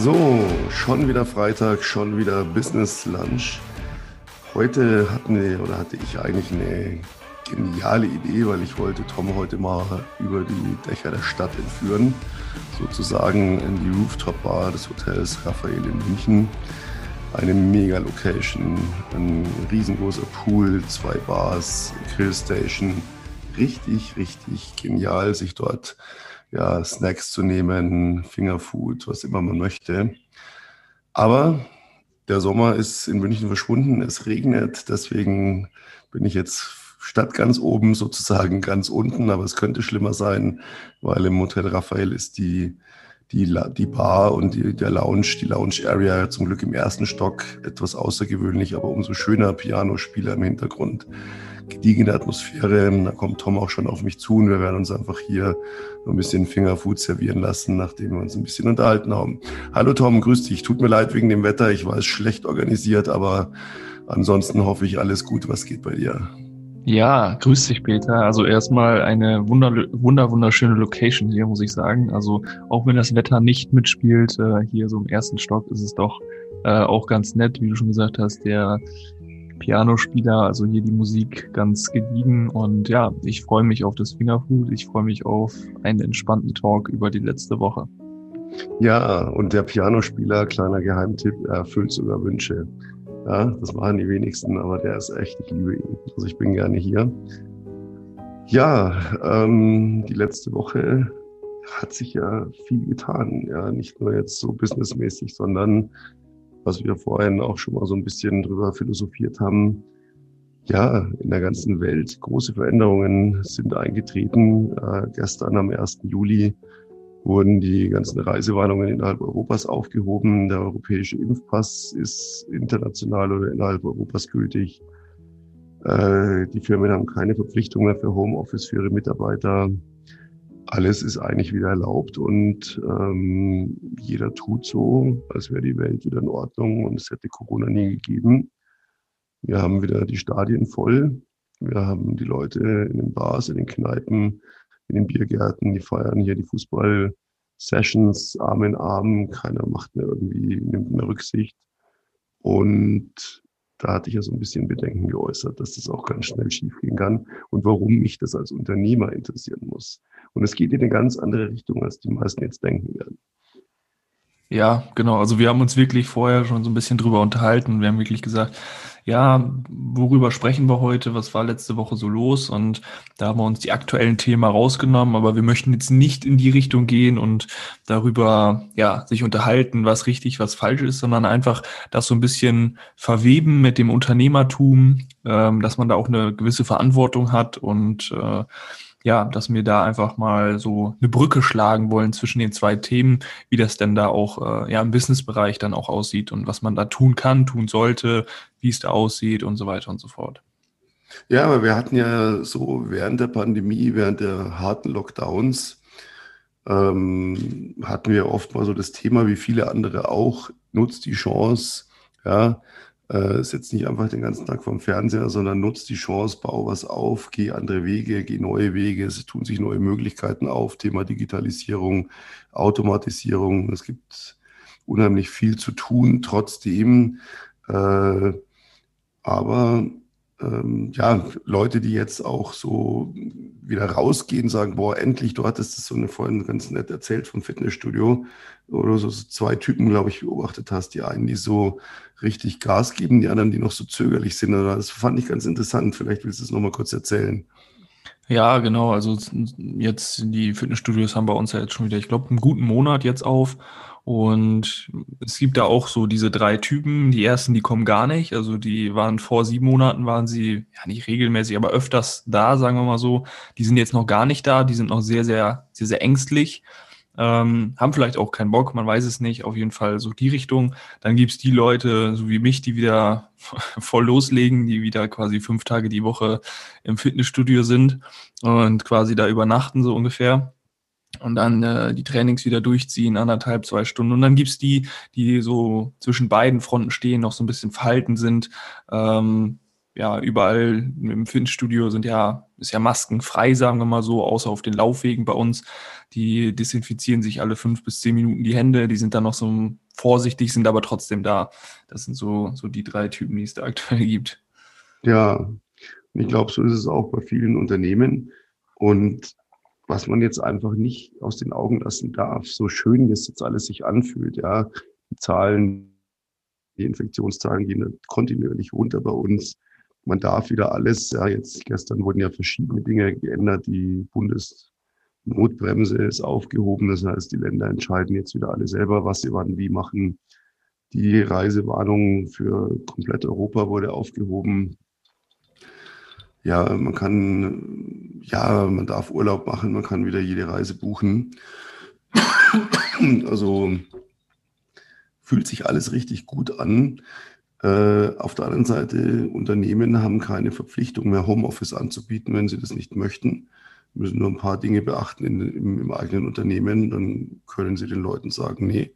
So, schon wieder Freitag, schon wieder Business Lunch. Heute hatten wir, oder hatte ich eigentlich eine geniale Idee, weil ich wollte Tom heute mal über die Dächer der Stadt entführen, sozusagen in die Rooftop-Bar des Hotels Raphael in München. Eine mega Location, ein riesengroßer Pool, zwei Bars, Grillstation. Richtig, richtig genial, sich dort ja, Snacks zu nehmen, Fingerfood, was immer man möchte. Aber der Sommer ist in München verschwunden, es regnet, deswegen bin ich jetzt statt ganz oben sozusagen ganz unten, aber es könnte schlimmer sein, weil im Hotel Raphael ist die, die, die Bar und die, der Lounge, die Lounge Area zum Glück im ersten Stock etwas außergewöhnlich, aber umso schöner Pianospieler im Hintergrund gediegene Atmosphäre. Da kommt Tom auch schon auf mich zu und wir werden uns einfach hier so ein bisschen Fingerfood servieren lassen, nachdem wir uns ein bisschen unterhalten haben. Hallo Tom, grüß dich. Tut mir leid wegen dem Wetter. Ich weiß, schlecht organisiert, aber ansonsten hoffe ich alles gut. Was geht bei dir? Ja, grüß dich, Peter. Also erstmal eine wunder, wunder, wunderschöne Location hier, muss ich sagen. Also auch wenn das Wetter nicht mitspielt, äh, hier so im ersten Stock ist es doch äh, auch ganz nett, wie du schon gesagt hast. Der Pianospieler, also hier die Musik ganz gediegen. Und ja, ich freue mich auf das Fingerfood. Ich freue mich auf einen entspannten Talk über die letzte Woche. Ja, und der Pianospieler, kleiner Geheimtipp, erfüllt sogar Wünsche. Ja, das machen die wenigsten, aber der ist echt, ich liebe ihn. Also ich bin gerne hier. Ja, ähm, die letzte Woche hat sich ja viel getan. Ja, nicht nur jetzt so businessmäßig, sondern was wir vorhin auch schon mal so ein bisschen drüber philosophiert haben. Ja, in der ganzen Welt große Veränderungen sind eingetreten. Äh, gestern am 1. Juli wurden die ganzen Reisewarnungen innerhalb Europas aufgehoben. Der europäische Impfpass ist international oder innerhalb Europas gültig. Äh, die Firmen haben keine Verpflichtung mehr für Homeoffice für ihre Mitarbeiter alles ist eigentlich wieder erlaubt und ähm, jeder tut so, als wäre die Welt wieder in Ordnung und es hätte Corona nie gegeben. Wir haben wieder die Stadien voll. Wir haben die Leute in den Bars, in den Kneipen, in den Biergärten, die feiern hier die Fußball-Sessions Arm in Arm. Keiner macht mehr irgendwie, nimmt mehr Rücksicht. Und da hatte ich ja so ein bisschen Bedenken geäußert, dass das auch ganz schnell schiefgehen kann und warum mich das als Unternehmer interessieren muss. Und es geht in eine ganz andere Richtung, als die meisten jetzt denken werden. Ja, genau. Also wir haben uns wirklich vorher schon so ein bisschen drüber unterhalten. Wir haben wirklich gesagt, ja, worüber sprechen wir heute? Was war letzte Woche so los? Und da haben wir uns die aktuellen Themen rausgenommen, aber wir möchten jetzt nicht in die Richtung gehen und darüber, ja, sich unterhalten, was richtig, was falsch ist, sondern einfach das so ein bisschen verweben mit dem Unternehmertum, ähm, dass man da auch eine gewisse Verantwortung hat und äh, ja, dass wir da einfach mal so eine Brücke schlagen wollen zwischen den zwei Themen, wie das denn da auch äh, ja im Businessbereich dann auch aussieht und was man da tun kann, tun sollte, wie es da aussieht und so weiter und so fort. Ja, aber wir hatten ja so während der Pandemie, während der harten Lockdowns, ähm, hatten wir oft mal so das Thema, wie viele andere auch, nutzt die Chance, ja, äh, sitzt nicht einfach den ganzen Tag vorm Fernseher, sondern nutzt die Chance, bau was auf, geh andere Wege, geh neue Wege, es tun sich neue Möglichkeiten auf, Thema Digitalisierung, Automatisierung. Es gibt unheimlich viel zu tun, trotzdem. Äh, aber ähm, ja, Leute, die jetzt auch so wieder rausgehen, sagen, boah, endlich, du hattest es so eine vorhin ganz nett erzählt vom Fitnessstudio, oder so, so zwei Typen, glaube ich, beobachtet hast. Die einen, die so richtig Gas geben, die anderen, die noch so zögerlich sind. Oder das fand ich ganz interessant. Vielleicht willst du es nochmal kurz erzählen. Ja, genau. Also jetzt die Fitnessstudios haben bei uns ja jetzt schon wieder, ich glaube, einen guten Monat jetzt auf. Und es gibt da auch so diese drei Typen. Die ersten, die kommen gar nicht. Also die waren vor sieben Monaten, waren sie ja nicht regelmäßig, aber öfters da, sagen wir mal so. Die sind jetzt noch gar nicht da. Die sind noch sehr, sehr, sehr, sehr ängstlich. Ähm, haben vielleicht auch keinen Bock, man weiß es nicht. Auf jeden Fall so die Richtung. Dann gibt's die Leute, so wie mich, die wieder voll loslegen, die wieder quasi fünf Tage die Woche im Fitnessstudio sind und quasi da übernachten, so ungefähr und dann äh, die Trainings wieder durchziehen, anderthalb, zwei Stunden. Und dann gibt's die, die so zwischen beiden Fronten stehen, noch so ein bisschen verhalten sind, ähm, ja, überall im Fitnessstudio sind ja, ist ja maskenfrei, sagen wir mal so, außer auf den Laufwegen bei uns. Die desinfizieren sich alle fünf bis zehn Minuten die Hände, die sind dann noch so vorsichtig, sind aber trotzdem da. Das sind so, so die drei Typen, die es da aktuell gibt. Ja, ich glaube, so ist es auch bei vielen Unternehmen. Und was man jetzt einfach nicht aus den Augen lassen darf, so schön das jetzt alles sich anfühlt, ja, die Zahlen, die Infektionszahlen gehen kontinuierlich runter bei uns. Man darf wieder alles, ja, jetzt gestern wurden ja verschiedene Dinge geändert. Die Bundesnotbremse ist aufgehoben. Das heißt, die Länder entscheiden jetzt wieder alle selber, was sie wann wie machen. Die Reisewarnung für komplett Europa wurde aufgehoben. Ja, man kann, ja, man darf Urlaub machen, man kann wieder jede Reise buchen. Also fühlt sich alles richtig gut an. Äh, auf der anderen Seite, Unternehmen haben keine Verpflichtung mehr, Homeoffice anzubieten, wenn sie das nicht möchten. Müssen nur ein paar Dinge beachten in, im, im eigenen Unternehmen. Dann können sie den Leuten sagen, nee,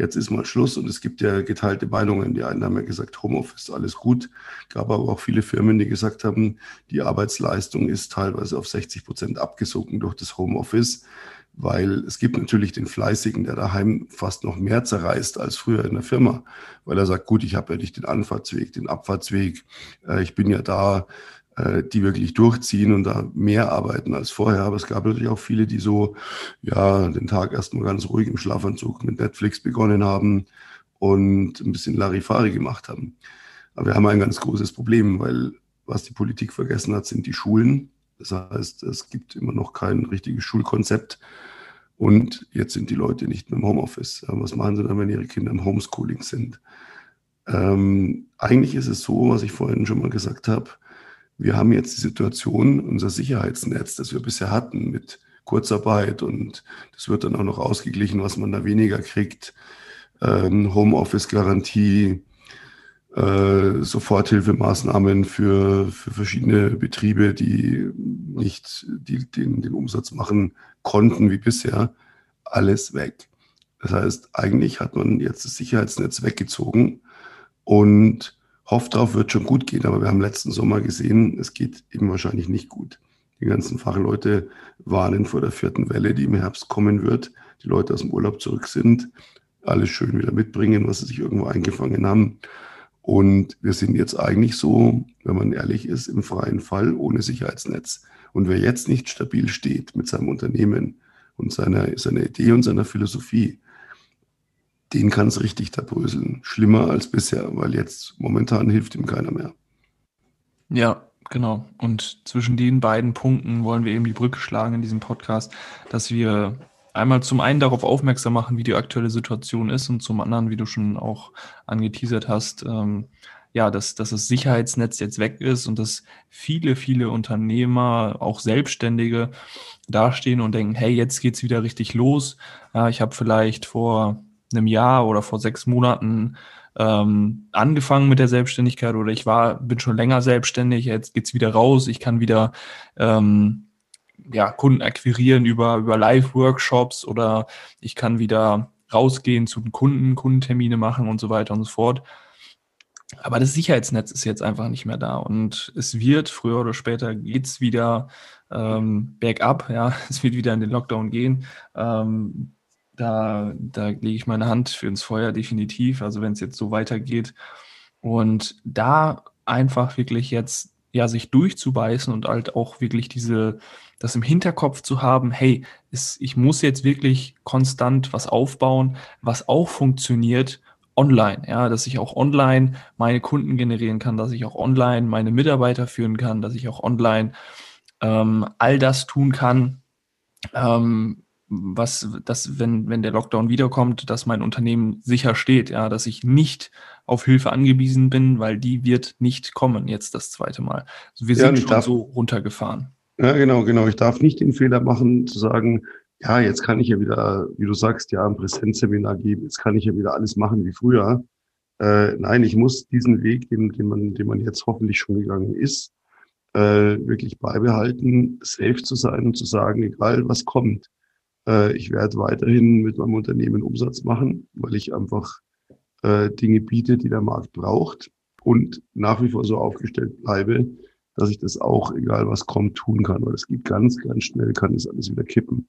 jetzt ist mal Schluss. Und es gibt ja geteilte Meinungen. Die einen haben ja gesagt, Homeoffice, alles gut. Gab aber auch viele Firmen, die gesagt haben, die Arbeitsleistung ist teilweise auf 60 Prozent abgesunken durch das Homeoffice weil es gibt natürlich den Fleißigen, der daheim fast noch mehr zerreißt als früher in der Firma, weil er sagt, gut, ich habe ja nicht den Anfahrtsweg, den Abfahrtsweg, äh, ich bin ja da, äh, die wirklich durchziehen und da mehr arbeiten als vorher. Aber es gab natürlich auch viele, die so, ja, den Tag erstmal ganz ruhig im Schlafanzug mit Netflix begonnen haben und ein bisschen Larifari gemacht haben. Aber wir haben ein ganz großes Problem, weil was die Politik vergessen hat, sind die Schulen. Das heißt, es gibt immer noch kein richtiges Schulkonzept. Und jetzt sind die Leute nicht mehr im Homeoffice. Was machen sie dann, wenn ihre Kinder im Homeschooling sind? Ähm, eigentlich ist es so, was ich vorhin schon mal gesagt habe, wir haben jetzt die Situation, unser Sicherheitsnetz, das wir bisher hatten mit Kurzarbeit und das wird dann auch noch ausgeglichen, was man da weniger kriegt. Ähm, Homeoffice-Garantie, äh, Soforthilfemaßnahmen für, für verschiedene Betriebe, die nicht die, den, den Umsatz machen konnten wie bisher, alles weg. Das heißt, eigentlich hat man jetzt das Sicherheitsnetz weggezogen und hofft darauf, wird schon gut gehen. Aber wir haben letzten Sommer gesehen, es geht eben wahrscheinlich nicht gut. Die ganzen Fachleute warnen vor der vierten Welle, die im Herbst kommen wird. Die Leute aus dem Urlaub zurück sind, alles schön wieder mitbringen, was sie sich irgendwo eingefangen haben. Und wir sind jetzt eigentlich so, wenn man ehrlich ist, im freien Fall ohne Sicherheitsnetz. Und wer jetzt nicht stabil steht mit seinem Unternehmen und seiner, seiner Idee und seiner Philosophie, den kann es richtig da bröseln. Schlimmer als bisher, weil jetzt momentan hilft ihm keiner mehr. Ja, genau. Und zwischen den beiden Punkten wollen wir eben die Brücke schlagen in diesem Podcast, dass wir einmal zum einen darauf aufmerksam machen, wie die aktuelle Situation ist und zum anderen, wie du schon auch angeteasert hast, ähm, ja, dass, dass das Sicherheitsnetz jetzt weg ist und dass viele, viele Unternehmer, auch Selbstständige, dastehen und denken, hey, jetzt geht's wieder richtig los. Ja, ich habe vielleicht vor einem Jahr oder vor sechs Monaten ähm, angefangen mit der Selbstständigkeit oder ich war, bin schon länger selbstständig, jetzt geht's wieder raus, ich kann wieder ähm, ja, Kunden akquirieren über, über Live-Workshops oder ich kann wieder rausgehen zu den Kunden, Kundentermine machen und so weiter und so fort. Aber das Sicherheitsnetz ist jetzt einfach nicht mehr da und es wird früher oder später geht's wieder ähm, bergab, ja, es wird wieder in den Lockdown gehen. Ähm, da, da lege ich meine Hand für ins Feuer definitiv, also wenn es jetzt so weitergeht. Und da einfach wirklich jetzt ja sich durchzubeißen und halt auch wirklich diese das im Hinterkopf zu haben, hey, es, ich muss jetzt wirklich konstant was aufbauen, was auch funktioniert online, ja, dass ich auch online meine Kunden generieren kann, dass ich auch online meine Mitarbeiter führen kann, dass ich auch online ähm, all das tun kann, ähm, was, dass, wenn, wenn der Lockdown wiederkommt, dass mein Unternehmen sicher steht, ja, dass ich nicht auf Hilfe angewiesen bin, weil die wird nicht kommen jetzt das zweite Mal. Also wir ja, sind schon so runtergefahren. Ja, genau, genau. Ich darf nicht den Fehler machen, zu sagen, ja, jetzt kann ich ja wieder, wie du sagst, ja, ein Präsenzseminar geben, jetzt kann ich ja wieder alles machen wie früher. Äh, nein, ich muss diesen Weg, den, den, man, den man jetzt hoffentlich schon gegangen ist, äh, wirklich beibehalten, safe zu sein und zu sagen, egal was kommt, äh, ich werde weiterhin mit meinem Unternehmen Umsatz machen, weil ich einfach äh, Dinge biete, die der Markt braucht. und nach wie vor so aufgestellt bleibe, dass ich das auch, egal was kommt, tun kann. Weil es geht ganz, ganz schnell, kann das alles wieder kippen.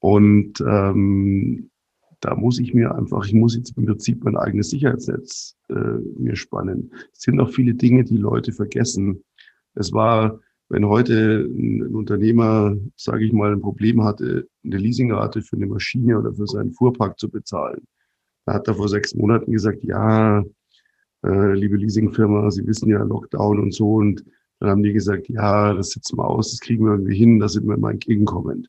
Und ähm, da muss ich mir einfach, ich muss jetzt im Prinzip mein eigenes Sicherheitsnetz äh, mir spannen. Es sind auch viele Dinge, die Leute vergessen. Es war, wenn heute ein, Unternehmer, sage ich mal, ein Problem hatte, eine Leasingrate für eine Maschine oder für seinen Fuhrpark zu bezahlen, da hat er vor sechs Monaten gesagt, ja, äh, liebe Leasingfirma, Sie wissen ja Lockdown und so. Und dann haben die gesagt, ja, das setzen wir aus, das kriegen wir irgendwie hin, da sind wir mal entgegenkommend.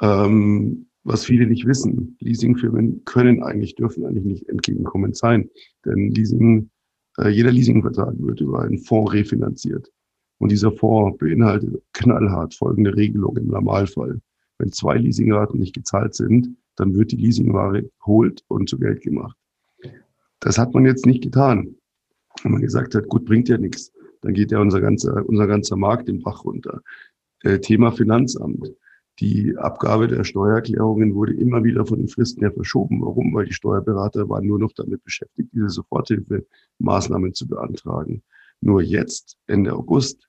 Ähm, was viele nicht wissen, Leasingfirmen können eigentlich, dürfen eigentlich nicht entgegenkommend sein. Denn Leasing, äh, jeder Leasingvertrag wird über einen Fonds refinanziert. Und dieser Fonds beinhaltet knallhart folgende Regelung im Normalfall. Wenn zwei Leasingraten nicht gezahlt sind, dann wird die Leasingware geholt und zu Geld gemacht. Das hat man jetzt nicht getan. Wenn man gesagt hat, gut, bringt ja nichts, dann geht ja unser ganzer, unser ganzer Markt im Bach runter. Äh, Thema Finanzamt. Die Abgabe der Steuererklärungen wurde immer wieder von den Fristen her verschoben. Warum? Weil die Steuerberater waren nur noch damit beschäftigt, diese Soforthilfemaßnahmen zu beantragen. Nur jetzt, Ende August,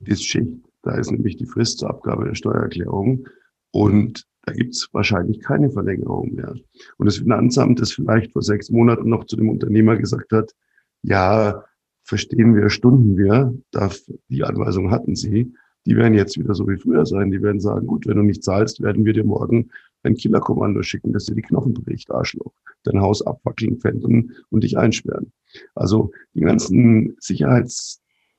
ist Schicht. Da ist nämlich die Frist zur Abgabe der Steuererklärung. Und da gibt es wahrscheinlich keine Verlängerung mehr. Und das Finanzamt, das vielleicht vor sechs Monaten noch zu dem Unternehmer gesagt hat, ja, verstehen wir, stunden wir, die Anweisung hatten sie, die werden jetzt wieder so wie früher sein. Die werden sagen, gut, wenn du nicht zahlst, werden wir dir morgen ein Killerkommando schicken, dass dir die Knochen bricht, Arschloch, dein Haus abwackeln, pfänden und dich einsperren. Also die ganzen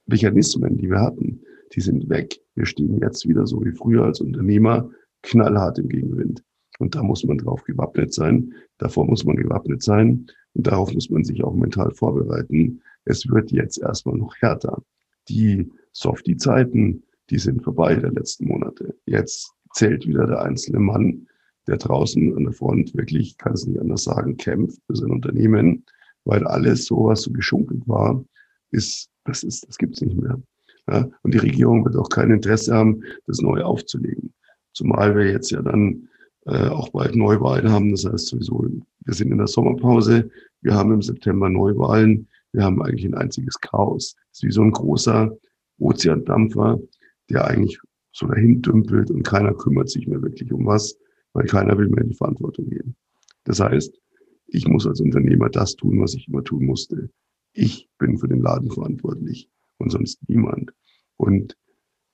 Sicherheitsmechanismen, die wir hatten, die sind weg. Wir stehen jetzt wieder so wie früher als Unternehmer knallhart im Gegenwind. Und da muss man drauf gewappnet sein. Davor muss man gewappnet sein. Und darauf muss man sich auch mental vorbereiten. Es wird jetzt erstmal noch härter. Die Softie-Zeiten, die sind vorbei der letzten Monate. Jetzt zählt wieder der einzelne Mann, der draußen an der Front wirklich, kann es nicht anders sagen, kämpft für sein Unternehmen, weil alles so, was so geschunkelt war, ist, das ist, das gibt's nicht mehr. Ja? Und die Regierung wird auch kein Interesse haben, das neu aufzulegen. Zumal wir jetzt ja dann äh, auch bald Neuwahlen haben. Das heißt sowieso, wir sind in der Sommerpause, wir haben im September Neuwahlen, wir haben eigentlich ein einziges Chaos. Es ist wie so ein großer Ozeandampfer, der eigentlich so dahin dümpelt und keiner kümmert sich mehr wirklich um was, weil keiner will mehr in die Verantwortung gehen. Das heißt, ich muss als Unternehmer das tun, was ich immer tun musste. Ich bin für den Laden verantwortlich und sonst niemand. Und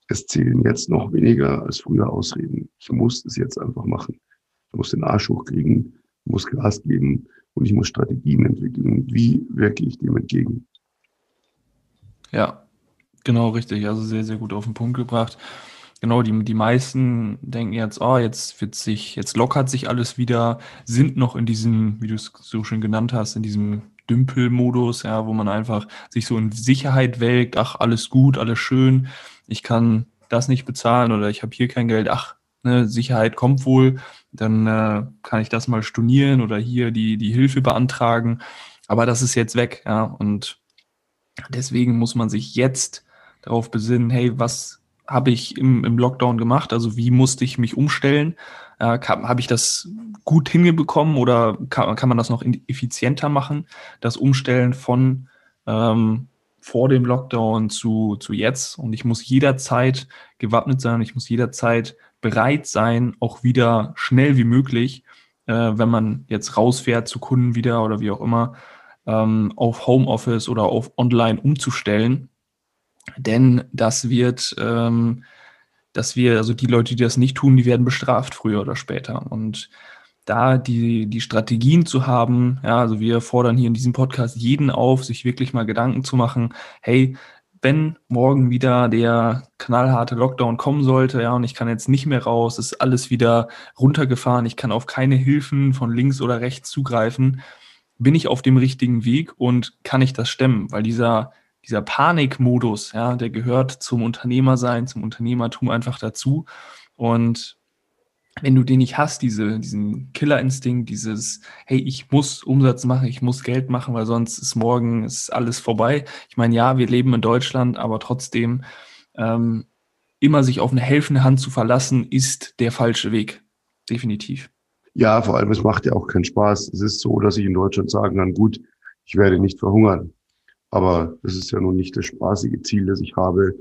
es zählen jetzt noch weniger als früher Ausreden. Ich muss es jetzt einfach machen. Ich muss den Arsch hochkriegen, muss Gas geben und ich muss Strategien entwickeln. Wie wirke ich dem entgegen? Ja, genau richtig. Also sehr, sehr gut auf den Punkt gebracht. Genau, die, die meisten denken jetzt, oh, jetzt wird sich, jetzt lockert sich alles wieder, sind noch in diesem, wie du es so schön genannt hast, in diesem Dümpelmodus, ja, wo man einfach sich so in Sicherheit wägt, ach, alles gut, alles schön, ich kann das nicht bezahlen oder ich habe hier kein Geld, ach, ne, Sicherheit kommt wohl, dann äh, kann ich das mal stornieren oder hier die, die Hilfe beantragen. Aber das ist jetzt weg, ja. Und deswegen muss man sich jetzt darauf besinnen, hey, was habe ich im, im Lockdown gemacht? Also wie musste ich mich umstellen? Äh, habe ich das gut hingebekommen oder kann, kann man das noch effizienter machen? Das Umstellen von ähm, vor dem Lockdown zu, zu jetzt. Und ich muss jederzeit gewappnet sein, ich muss jederzeit bereit sein, auch wieder schnell wie möglich, äh, wenn man jetzt rausfährt zu Kunden wieder oder wie auch immer, ähm, auf Homeoffice oder auf Online umzustellen. Denn das wird, ähm, dass wir, also die Leute, die das nicht tun, die werden bestraft früher oder später. Und da die, die Strategien zu haben. Ja, also wir fordern hier in diesem Podcast jeden auf, sich wirklich mal Gedanken zu machen, hey, wenn morgen wieder der knallharte Lockdown kommen sollte, ja, und ich kann jetzt nicht mehr raus, ist alles wieder runtergefahren, ich kann auf keine Hilfen von links oder rechts zugreifen, bin ich auf dem richtigen Weg und kann ich das stemmen? Weil dieser, dieser Panikmodus, ja, der gehört zum Unternehmersein, zum Unternehmertum einfach dazu. Und wenn du den nicht hast, diese, diesen Killerinstinkt, dieses, hey, ich muss Umsatz machen, ich muss Geld machen, weil sonst ist morgen ist alles vorbei. Ich meine, ja, wir leben in Deutschland, aber trotzdem ähm, immer sich auf eine helfende Hand zu verlassen, ist der falsche Weg. Definitiv. Ja, vor allem, es macht ja auch keinen Spaß. Es ist so, dass ich in Deutschland sagen kann, gut, ich werde nicht verhungern. Aber das ist ja nun nicht das spaßige Ziel, das ich habe,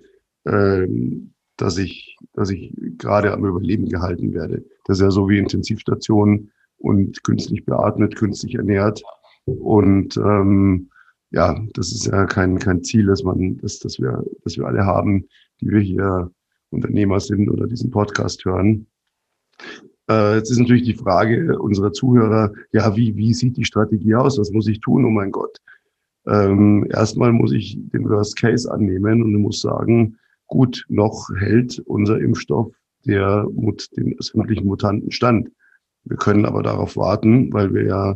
ähm, dass ich, dass ich gerade am Überleben gehalten werde. Das ist ja so wie Intensivstationen und künstlich beatmet, künstlich ernährt. Und ähm, ja, das ist ja kein, kein Ziel, dass man, dass, dass wir, dass wir alle haben, die wir hier Unternehmer sind oder diesen Podcast hören. Äh, jetzt ist natürlich die Frage unserer Zuhörer, ja, wie, wie sieht die Strategie aus? Was muss ich tun? Oh mein Gott. Ähm, erstmal muss ich den Worst Case annehmen und muss sagen, gut, noch hält unser Impfstoff der, den sämtlichen Mutanten stand. Wir können aber darauf warten, weil wir ja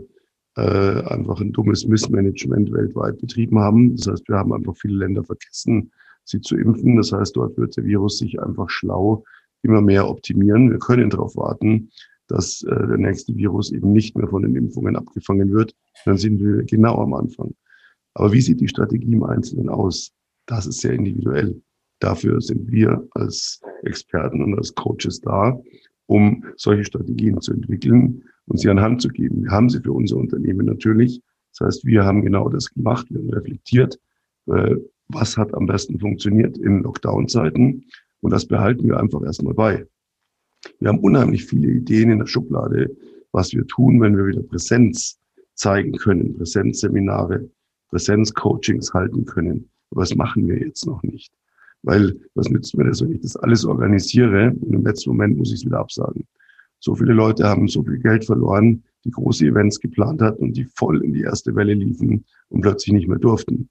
äh, einfach ein dummes Missmanagement weltweit betrieben haben. Das heißt, wir haben einfach viele Länder vergessen, sie zu impfen. Das heißt, dort wird der Virus sich einfach schlau immer mehr optimieren. Wir können darauf warten, dass äh, der nächste Virus eben nicht mehr von den Impfungen abgefangen wird. Dann sind wir genau am Anfang. Aber wie sieht die Strategie im Einzelnen aus? Das ist sehr individuell. Dafür sind wir als Experten und als Coaches da, um solche Strategien zu entwickeln und sie an Hand zu geben. Wir haben sie für unser Unternehmen natürlich. Das heißt, wir haben genau das gemacht. Wir haben reflektiert, äh, was hat am besten funktioniert in Lockdown-Zeiten. Und das behalten wir einfach erstmal bei. Wir haben unheimlich viele Ideen in der Schublade, was wir tun, wenn wir wieder Präsenz zeigen können, Präsenzseminare, Präsenzcoachings halten können. Aber das machen wir jetzt noch nicht. Weil was nützt mir das, wenn ich das alles organisiere und im letzten Moment muss ich es wieder absagen. So viele Leute haben so viel Geld verloren, die große Events geplant hatten und die voll in die erste Welle liefen und plötzlich nicht mehr durften.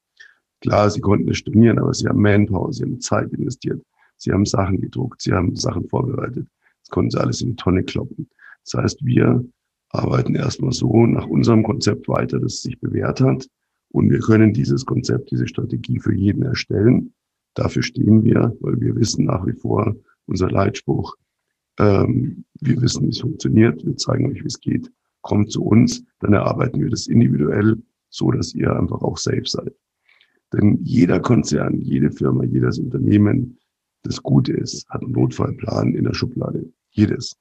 Klar, sie konnten es stornieren, aber sie haben Manpower, sie haben Zeit investiert, sie haben Sachen gedruckt, sie haben Sachen vorbereitet. Das konnten sie alles in die Tonne kloppen. Das heißt, wir arbeiten erstmal so nach unserem Konzept weiter, das sich bewährt hat. Und wir können dieses Konzept, diese Strategie für jeden erstellen. Dafür stehen wir, weil wir wissen nach wie vor, unser Leitspruch, ähm, wir wissen, wie es funktioniert. Wir zeigen euch, wie es geht. Kommt zu uns, dann erarbeiten wir das individuell, so dass ihr einfach auch safe seid. Denn jeder Konzern, jede Firma, jedes Unternehmen, das Gute ist, hat einen Notfallplan in der Schublade. Jedes.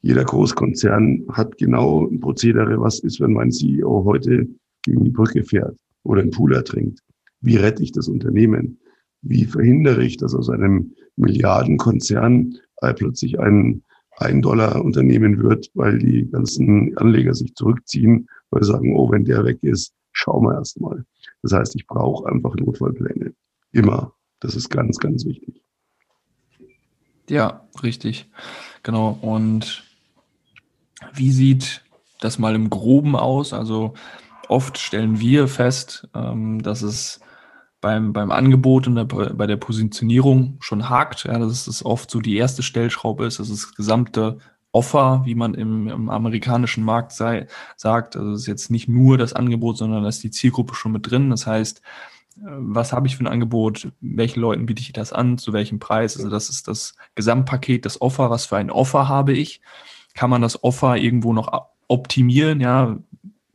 Jeder Großkonzern hat genau ein Prozedere, was ist, wenn mein CEO heute gegen die Brücke fährt oder einen Pool ertrinkt. Wie rette ich das Unternehmen? Wie verhindere ich, dass aus einem Milliardenkonzern äh, plötzlich ein ein Dollar Unternehmen wird, weil die ganzen Anleger sich zurückziehen, weil sie sagen, oh, wenn der weg ist, schauen wir erst mal. Das heißt, ich brauche einfach Notfallpläne. Immer. Das ist ganz, ganz wichtig. Ja, richtig. Genau. Und wie sieht das mal im Groben aus? Also oft stellen wir fest, ähm, dass es beim, beim Angebot und der, bei der Positionierung schon hakt. Ja, dass es oft so die erste Stellschraube ist, dass das gesamte Offer, wie man im, im amerikanischen Markt sei, sagt. Also es ist jetzt nicht nur das Angebot, sondern da ist die Zielgruppe schon mit drin. Das heißt, äh, was habe ich für ein Angebot, welchen Leuten biete ich das an, zu welchem Preis. Also das ist das Gesamtpaket, das Offer, was für ein Offer habe ich. Kann man das Offer irgendwo noch optimieren? Ja,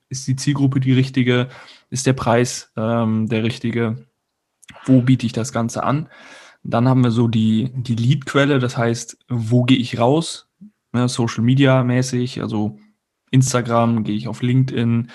ist die Zielgruppe die richtige? Ist der Preis ähm, der richtige? wo biete ich das Ganze an. Dann haben wir so die, die Lead-Quelle, das heißt, wo gehe ich raus, ne, Social Media mäßig, also Instagram, gehe ich auf LinkedIn.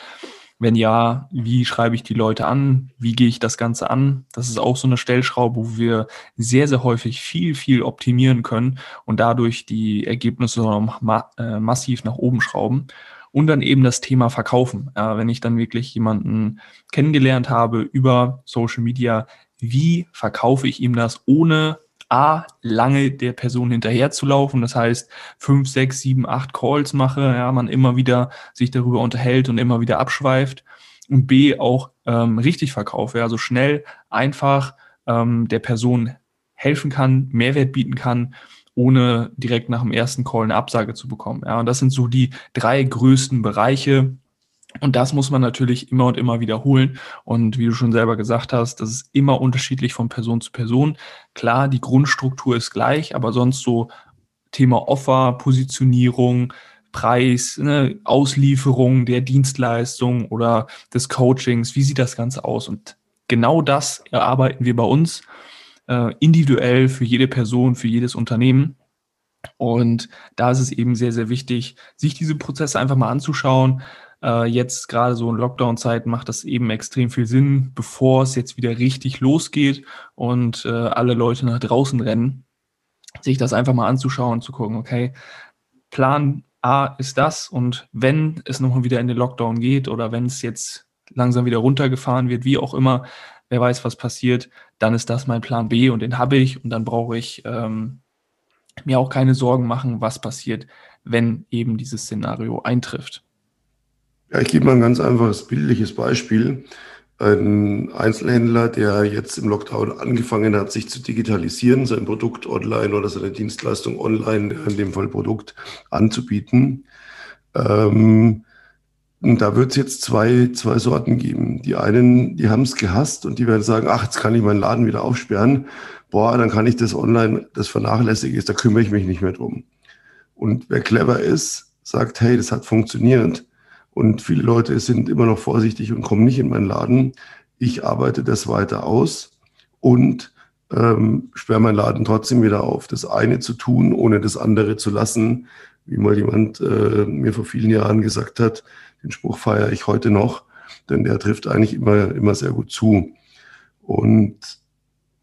Wenn ja, wie schreibe ich die Leute an? Wie gehe ich das Ganze an? Das ist auch so eine Stellschraube, wo wir sehr, sehr häufig viel, viel optimieren können und dadurch die Ergebnisse äh, massiv nach oben schrauben. Und dann eben das Thema Verkaufen. Ja, wenn ich dann wirklich jemanden kennengelernt habe über Social Media, wie verkaufe ich ihm das, ohne A, lange der Person hinterher zu laufen. Das heißt, fünf, sechs, sieben, acht Calls mache, ja, man immer wieder sich darüber unterhält und immer wieder abschweift. Und B, auch ähm, richtig verkaufe, also schnell, einfach ähm, der Person helfen kann, Mehrwert bieten kann, ohne direkt nach dem ersten Call eine Absage zu bekommen. Ja, und das sind so die drei größten Bereiche, und das muss man natürlich immer und immer wiederholen. Und wie du schon selber gesagt hast, das ist immer unterschiedlich von Person zu Person. Klar, die Grundstruktur ist gleich, aber sonst so Thema Offer, Positionierung, Preis, ne, Auslieferung der Dienstleistung oder des Coachings, wie sieht das Ganze aus? Und genau das erarbeiten wir bei uns äh, individuell für jede Person, für jedes Unternehmen. Und da ist es eben sehr, sehr wichtig, sich diese Prozesse einfach mal anzuschauen, Äh, jetzt gerade so in Lockdown-Zeiten macht das eben extrem viel Sinn, bevor es jetzt wieder richtig losgeht und äh, alle Leute nach draußen rennen, sich das einfach mal anzuschauen und zu gucken, okay, Plan A ist das und wenn es nochmal wieder in den Lockdown geht oder wenn es jetzt langsam wieder runtergefahren wird, wie auch immer, wer weiß, was passiert, dann ist das mein Plan B und den habe ich und dann brauche ich ähm, mir auch keine Sorgen machen, was passiert, wenn eben dieses Szenario eintrifft. Ja, ich gebe mal ein ganz einfaches bildliches Beispiel. Ein Einzelhändler, der jetzt im Lockdown angefangen hat, sich zu digitalisieren, sein Produkt online oder seine Dienstleistung online, in dem Fall Produkt, anzubieten. Ähm, da wird es jetzt zwei, zwei Sorten geben. Die einen, die haben es gehasst und die werden sagen, ach, jetzt kann ich meinen Laden wieder aufsperren. Boah, dann kann ich das online, das vernachlässige ist, da kümmere ich mich nicht mehr drum. Und wer clever ist, sagt, hey, das hat funktioniert. Und viele Leute sind immer noch vorsichtig und kommen nicht in meinen Laden. Ich arbeite das weiter aus und ähm, sperre meinen Laden trotzdem wieder auf. Das eine zu tun, ohne das andere zu lassen, wie mal jemand äh, mir vor vielen Jahren gesagt hat, den Spruch feiere ich heute noch, denn der trifft eigentlich immer, immer sehr gut zu. Und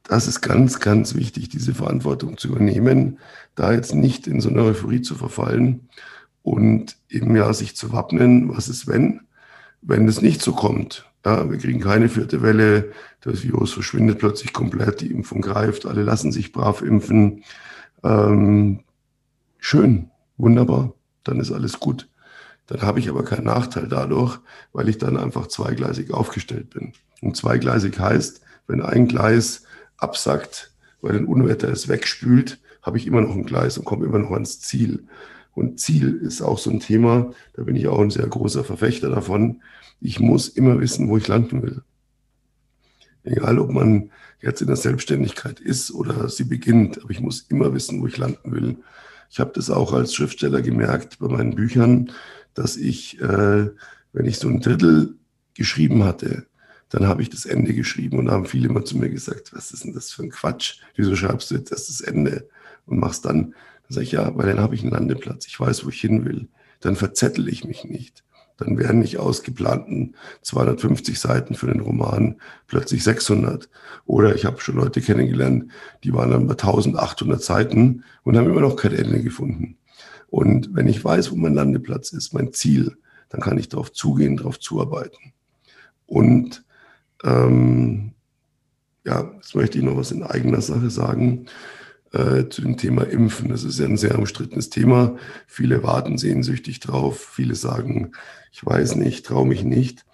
das ist ganz, ganz wichtig, diese Verantwortung zu übernehmen, da jetzt nicht in so eine Euphorie zu verfallen und eben ja sich zu wappnen, was ist wenn, wenn es nicht so kommt. Ja, wir kriegen keine vierte Welle, das Virus verschwindet plötzlich komplett, die Impfung greift, alle lassen sich brav impfen. Ähm, schön, wunderbar, dann ist alles gut. Dann habe ich aber keinen Nachteil dadurch, weil ich dann einfach zweigleisig aufgestellt bin. Und zweigleisig heißt, wenn ein Gleis absackt, weil ein Unwetter es wegspült, habe ich immer noch ein Gleis und komme immer noch ans Ziel. Und Ziel ist auch so ein Thema, da bin ich auch ein sehr großer Verfechter davon. Ich muss immer wissen, wo ich landen will. Egal, ob man jetzt in der Selbstständigkeit ist oder sie beginnt, aber ich muss immer wissen, wo ich landen will. Ich habe das auch als Schriftsteller gemerkt bei meinen Büchern dass ich, äh, wenn ich so ein Drittel geschrieben hatte, dann habe ich das Ende geschrieben und da haben viele immer zu mir gesagt, was ist denn das für ein Quatsch? Wieso schreibst du jetzt erst das Ende und machst dann? Dann sage ich, ja, weil dann habe ich einen Landeplatz, ich weiß, wo ich hin will. Dann verzettel ich mich nicht. Dann werden nicht aus geplanten 250 Seiten für den Roman plötzlich 600. Oder ich habe schon Leute kennengelernt, die waren dann bei 1800 Seiten und haben immer noch kein Ende gefunden. Und wenn ich weiß, wo mein Landeplatz ist, mein Ziel, dann kann ich darauf zugehen, darauf zuarbeiten. Und ähm, ja, jetzt möchte ich noch was in eigener Sache sagen äh, zu dem Thema Impfen. Das ist ja ein sehr umstrittenes Thema. Viele warten sehnsüchtig drauf. Viele sagen, ich weiß nicht, traue mich nicht.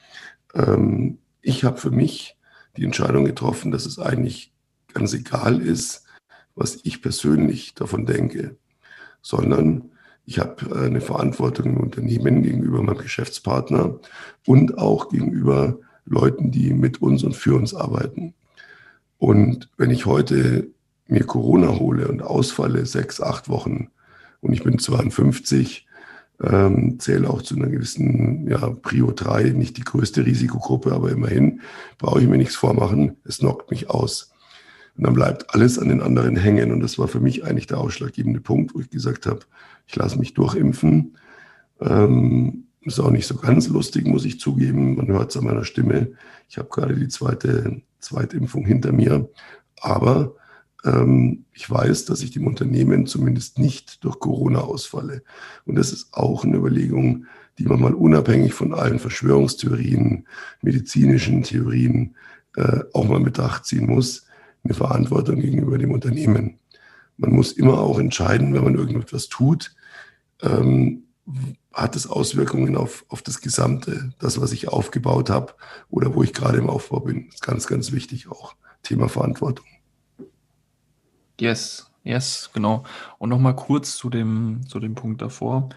Ähm, ich habe für mich die Entscheidung getroffen, dass es eigentlich ganz egal ist, was ich persönlich davon denke, sondern ich habe äh, eine Verantwortung im Unternehmen gegenüber meinem Geschäftspartner und auch gegenüber Leuten, die mit uns und für uns arbeiten. Und wenn ich heute mir Corona hole und ausfalle sechs, acht Wochen und ich bin 52, ähm, zähle auch zu einer gewissen ja, Prio 3, nicht die größte Risikogruppe, aber immerhin brauche ich mir nichts vormachen, es knockt mich aus. Und dann bleibt alles an den anderen hängen. Und das war für mich eigentlich der ausschlaggebende Punkt, wo ich gesagt habe, ich lasse mich durchimpfen. Ähm, ist auch nicht so ganz lustig, muss ich zugeben. Man hört es an meiner Stimme. Ich habe gerade die zweite Zweitimpfung hinter mir. Aber ähm, ich weiß, dass ich dem Unternehmen zumindest nicht durch Corona ausfalle. Und das ist auch eine Überlegung, die man mal unabhängig von allen Verschwörungstheorien, medizinischen Theorien äh, auch mal in Betracht ziehen muss. Eine Verantwortung gegenüber dem Unternehmen. Man muss immer auch entscheiden, wenn man irgendetwas tut, ähm, hat es Auswirkungen auf, auf das Gesamte, das, was ich aufgebaut habe oder wo ich gerade im Aufbau bin. Das ist ganz, ganz wichtig auch. Thema Verantwortung. Yes, yes, genau. Und nochmal kurz zu dem, zu dem Punkt davor.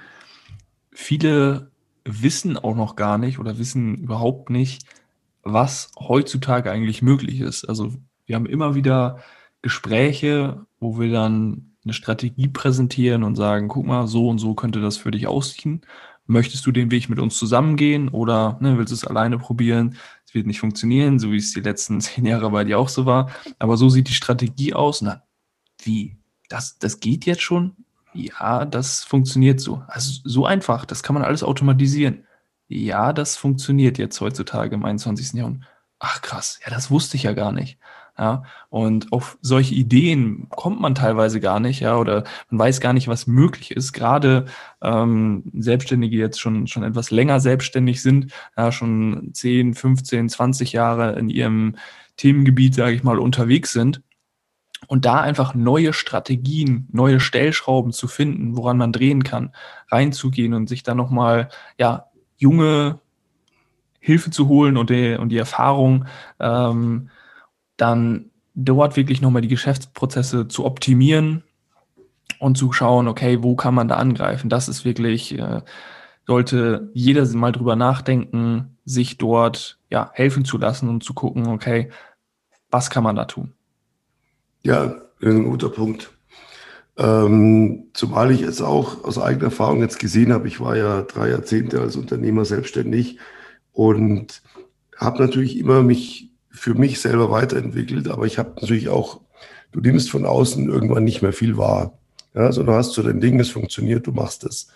Viele wissen auch noch gar nicht oder wissen überhaupt nicht, was heutzutage eigentlich möglich ist. Also wir haben immer wieder Gespräche, wo wir dann eine Strategie präsentieren und sagen, guck mal, so und so könnte das für dich aussehen. Möchtest du den Weg mit uns zusammengehen oder ne, willst du es alleine probieren? Es wird nicht funktionieren, so wie es die letzten zehn Jahre bei dir auch so war. Aber so sieht die Strategie aus. Na, wie? Das, das geht jetzt schon? Ja, das funktioniert so. Also so einfach, das kann man alles automatisieren. ja, das funktioniert jetzt heutzutage im 21. Jahrhundert. Ach krass, ja, das wusste ich ja gar nicht. Ja, und auf solche Ideen kommt man teilweise gar nicht, ja, oder man weiß gar nicht, was möglich ist. Gerade ähm, Selbstständige jetzt schon, schon etwas länger selbstständig sind, ja, schon 10, 15, 20 Jahre in ihrem Themengebiet, sage ich mal, unterwegs sind. Und da einfach neue Strategien, neue Stellschrauben zu finden, woran man drehen kann, reinzugehen und sich dann nochmal, ja, junge Hilfe zu holen und die, und die Erfahrung, ähm, dann dort wirklich nochmal die Geschäftsprozesse zu optimieren und zu schauen, okay, wo kann man da angreifen? Das ist wirklich, äh, sollte jeder mal drüber nachdenken, sich dort ja, helfen zu lassen und zu gucken, okay, was kann man da tun? Ja, ein guter Punkt. Ähm, zumal ich es auch aus eigener Erfahrung jetzt gesehen habe, ich war ja drei Jahrzehnte als Unternehmer selbstständig und habe natürlich immer mich für mich selber weiterentwickelt, aber ich habe natürlich auch, du nimmst von außen irgendwann nicht mehr viel wahr. Ja, sondern hast so dein Ding, es funktioniert, du machst es.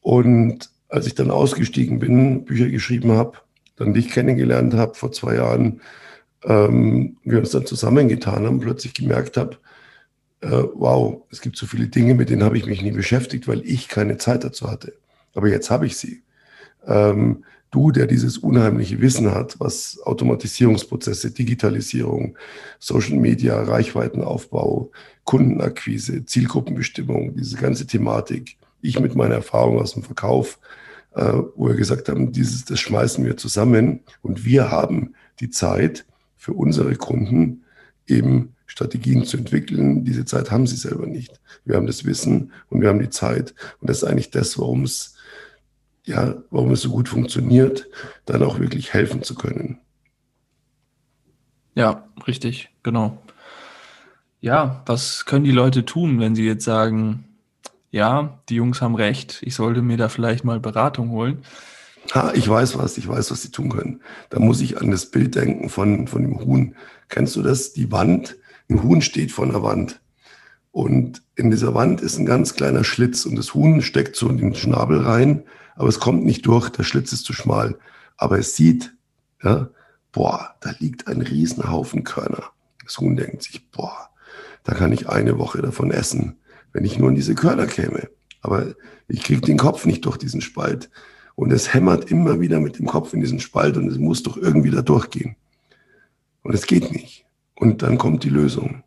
Und als ich dann ausgestiegen bin, Bücher geschrieben habe, dann dich kennengelernt habe vor zwei Jahren, ähm, wir uns dann zusammengetan haben, plötzlich gemerkt habe, äh, wow, es gibt so viele Dinge, mit denen habe ich mich nie beschäftigt, weil ich keine Zeit dazu hatte. Aber jetzt habe ich sie. Ähm, du, der dieses unheimliche Wissen hat, was Automatisierungsprozesse, Digitalisierung, Social Media, Reichweitenaufbau, Kundenakquise, Zielgruppenbestimmung, diese ganze Thematik, ich mit meiner Erfahrung aus dem Verkauf, äh, wo wir gesagt haben, dieses, das schmeißen wir zusammen und wir haben die Zeit für unsere Kunden eben Strategien zu entwickeln. Diese Zeit haben sie selber nicht. Wir haben das Wissen und wir haben die Zeit. Und das ist eigentlich das, worum es ja, warum es so gut funktioniert, dann auch wirklich helfen zu können. Ja, richtig, genau. Ja, was können die Leute tun, wenn sie jetzt sagen, ja, die Jungs haben recht, ich sollte mir da vielleicht mal Beratung holen? Ha, ich weiß was, ich weiß, was sie tun können. Da muss ich an das Bild denken von, von dem Huhn. Kennst du das? Die Wand, ein Huhn steht vor einer Wand. Und in dieser Wand ist ein ganz kleiner Schlitz und das Huhn steckt so in den Schnabel rein aber es kommt nicht durch, der Schlitz ist zu schmal. Aber es sieht, ja, boah, da liegt ein Riesenhaufen Körner. Das Huhn denkt sich, boah, da kann ich eine Woche davon essen, wenn ich nur in diese Körner käme. Aber ich kriege den Kopf nicht durch diesen Spalt. Und es hämmert immer wieder mit dem Kopf in diesen Spalt und es muss doch irgendwie da durchgehen. Und es geht nicht. Und dann kommt die Lösung.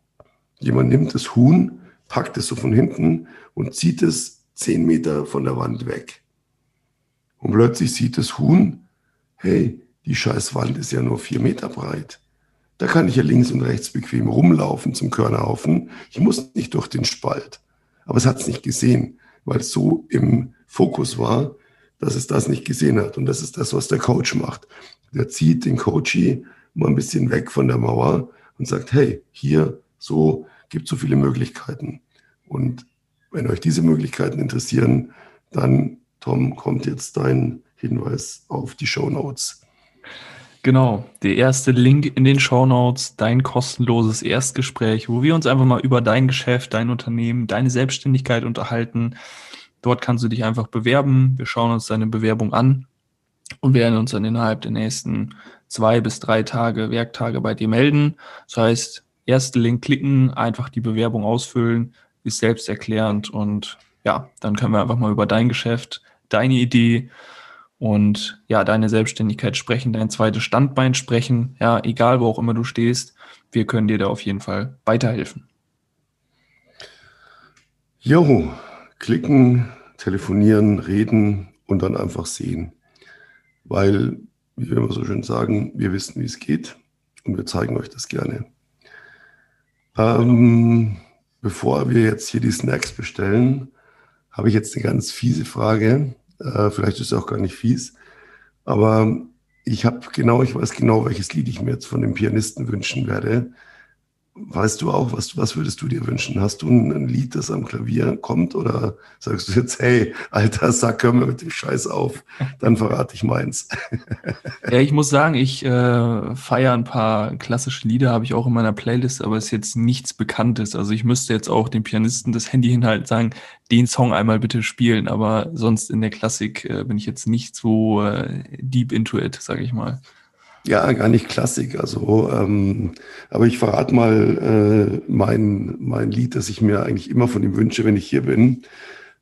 Jemand nimmt das Huhn, packt es so von hinten und zieht es zehn Meter von der Wand weg. Und plötzlich sieht das Huhn, hey, die scheiß Wand ist ja nur vier Meter breit. Da kann ich ja links und rechts bequem rumlaufen zum Körnerhaufen. Ich muss nicht durch den Spalt. Aber es hat es nicht gesehen, weil es so im Fokus war, dass es das nicht gesehen hat. Und das ist das, was der Coach macht. Der zieht den Coachie mal ein bisschen weg von der Mauer und sagt, hey, hier, so, gibt so viele Möglichkeiten. Und wenn euch diese Möglichkeiten interessieren, dann Tom, kommt jetzt dein Hinweis auf die Show Notes. Genau, der erste Link in den Show Notes, dein kostenloses Erstgespräch, wo wir uns einfach mal über dein Geschäft, dein Unternehmen, deine Selbstständigkeit unterhalten. Dort kannst du dich einfach bewerben. Wir schauen uns deine Bewerbung an und werden uns dann innerhalb der nächsten zwei bis drei Tage, Werktage bei dir melden. Das heißt, erste Link klicken, einfach die Bewerbung ausfüllen, ist selbsterklärend und ja, dann können wir einfach mal über dein Geschäft, deine Idee und ja, deine Selbstständigkeit sprechen, dein zweites Standbein sprechen. Ja, egal wo auch immer du stehst, wir können dir da auf jeden Fall weiterhelfen. Jo, klicken, telefonieren, reden und dann einfach sehen. Weil, wie wir immer so schön sagen, wir wissen, wie es geht und wir zeigen euch das gerne. Ähm, bevor wir jetzt hier die Snacks bestellen, habe ich jetzt eine ganz fiese Frage. Äh, vielleicht ist es auch gar nicht fies. Aber ich habe genau, ich weiß genau, welches Lied ich mir jetzt von dem Pianisten wünschen werde. Weißt du auch, was, was würdest du dir wünschen? Hast du ein, Lied, das am Klavier kommt oder sagst du jetzt, hey, alter Sack, hör mal mit dem Scheiß auf, dann verrate ich meins. ja, ich muss sagen, ich äh, feiere ein paar klassische Lieder, habe ich auch in meiner Playlist, aber es ist jetzt nichts Bekanntes. Also ich müsste jetzt auch dem Pianisten das Handy hinhalten sagen, den Song einmal bitte spielen, aber sonst in der Klassik äh, bin ich jetzt nicht so äh, deep into it, sage ich mal. Ja, gar nicht Klassik. Also, ähm, aber ich verrate mal äh, mein, mein Lied, das ich mir eigentlich immer von ihm wünsche, wenn ich hier bin.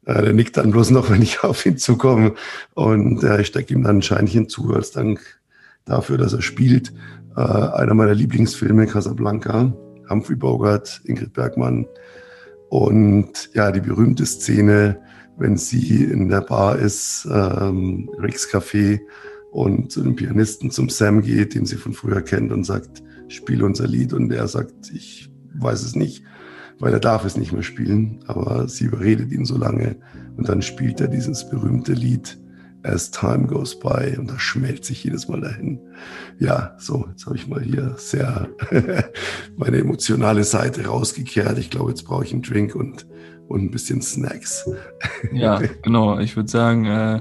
Äh, der nickt dann bloß noch, wenn ich auf ihn zukomme. Und äh, ich stecke ihm dann ein Scheinchen zu als Dank dafür, dass er spielt. Äh, einer meiner Lieblingsfilme, Casablanca, Humphrey Bogart, Ingrid Bergmann. Und ja, die berühmte Szene, wenn sie in der Bar ist, ähm, Rick's Café und zu dem Pianisten, zum Sam geht, den sie von früher kennt und sagt, spiel unser Lied. Und er sagt, ich weiß es nicht, weil er darf es nicht mehr spielen. Aber sie überredet ihn so lange und dann spielt er dieses berühmte Lied As Time Goes By und da schmelzt sich jedes Mal dahin. Ja, so, jetzt habe ich mal hier sehr meine emotionale Seite rausgekehrt. Ich glaube, jetzt brauche ich einen Drink und, und ein bisschen Snacks. ja, genau. Ich würde sagen, äh,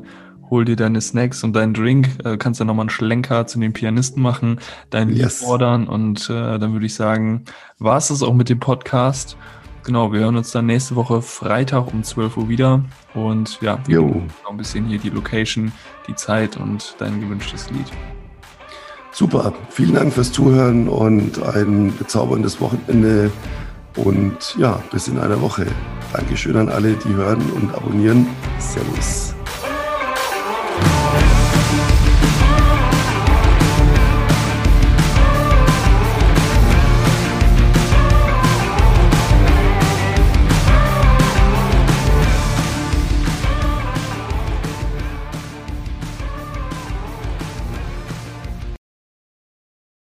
hol dir deine Snacks und deinen Drink, äh, kannst dann nochmal einen Schlenker zu den Pianisten machen, dein yes. Lied fordern und äh, dann würde ich sagen, war es das auch mit dem Podcast. Genau, wir hören uns dann nächste Woche Freitag um 12 Uhr wieder und ja, wir noch ein bisschen hier die Location, die Zeit und dein gewünschtes Lied. Super, vielen Dank fürs Zuhören und ein bezauberndes Wochenende und ja, bis in einer Woche. Dankeschön an alle, die hören und abonnieren. Servus.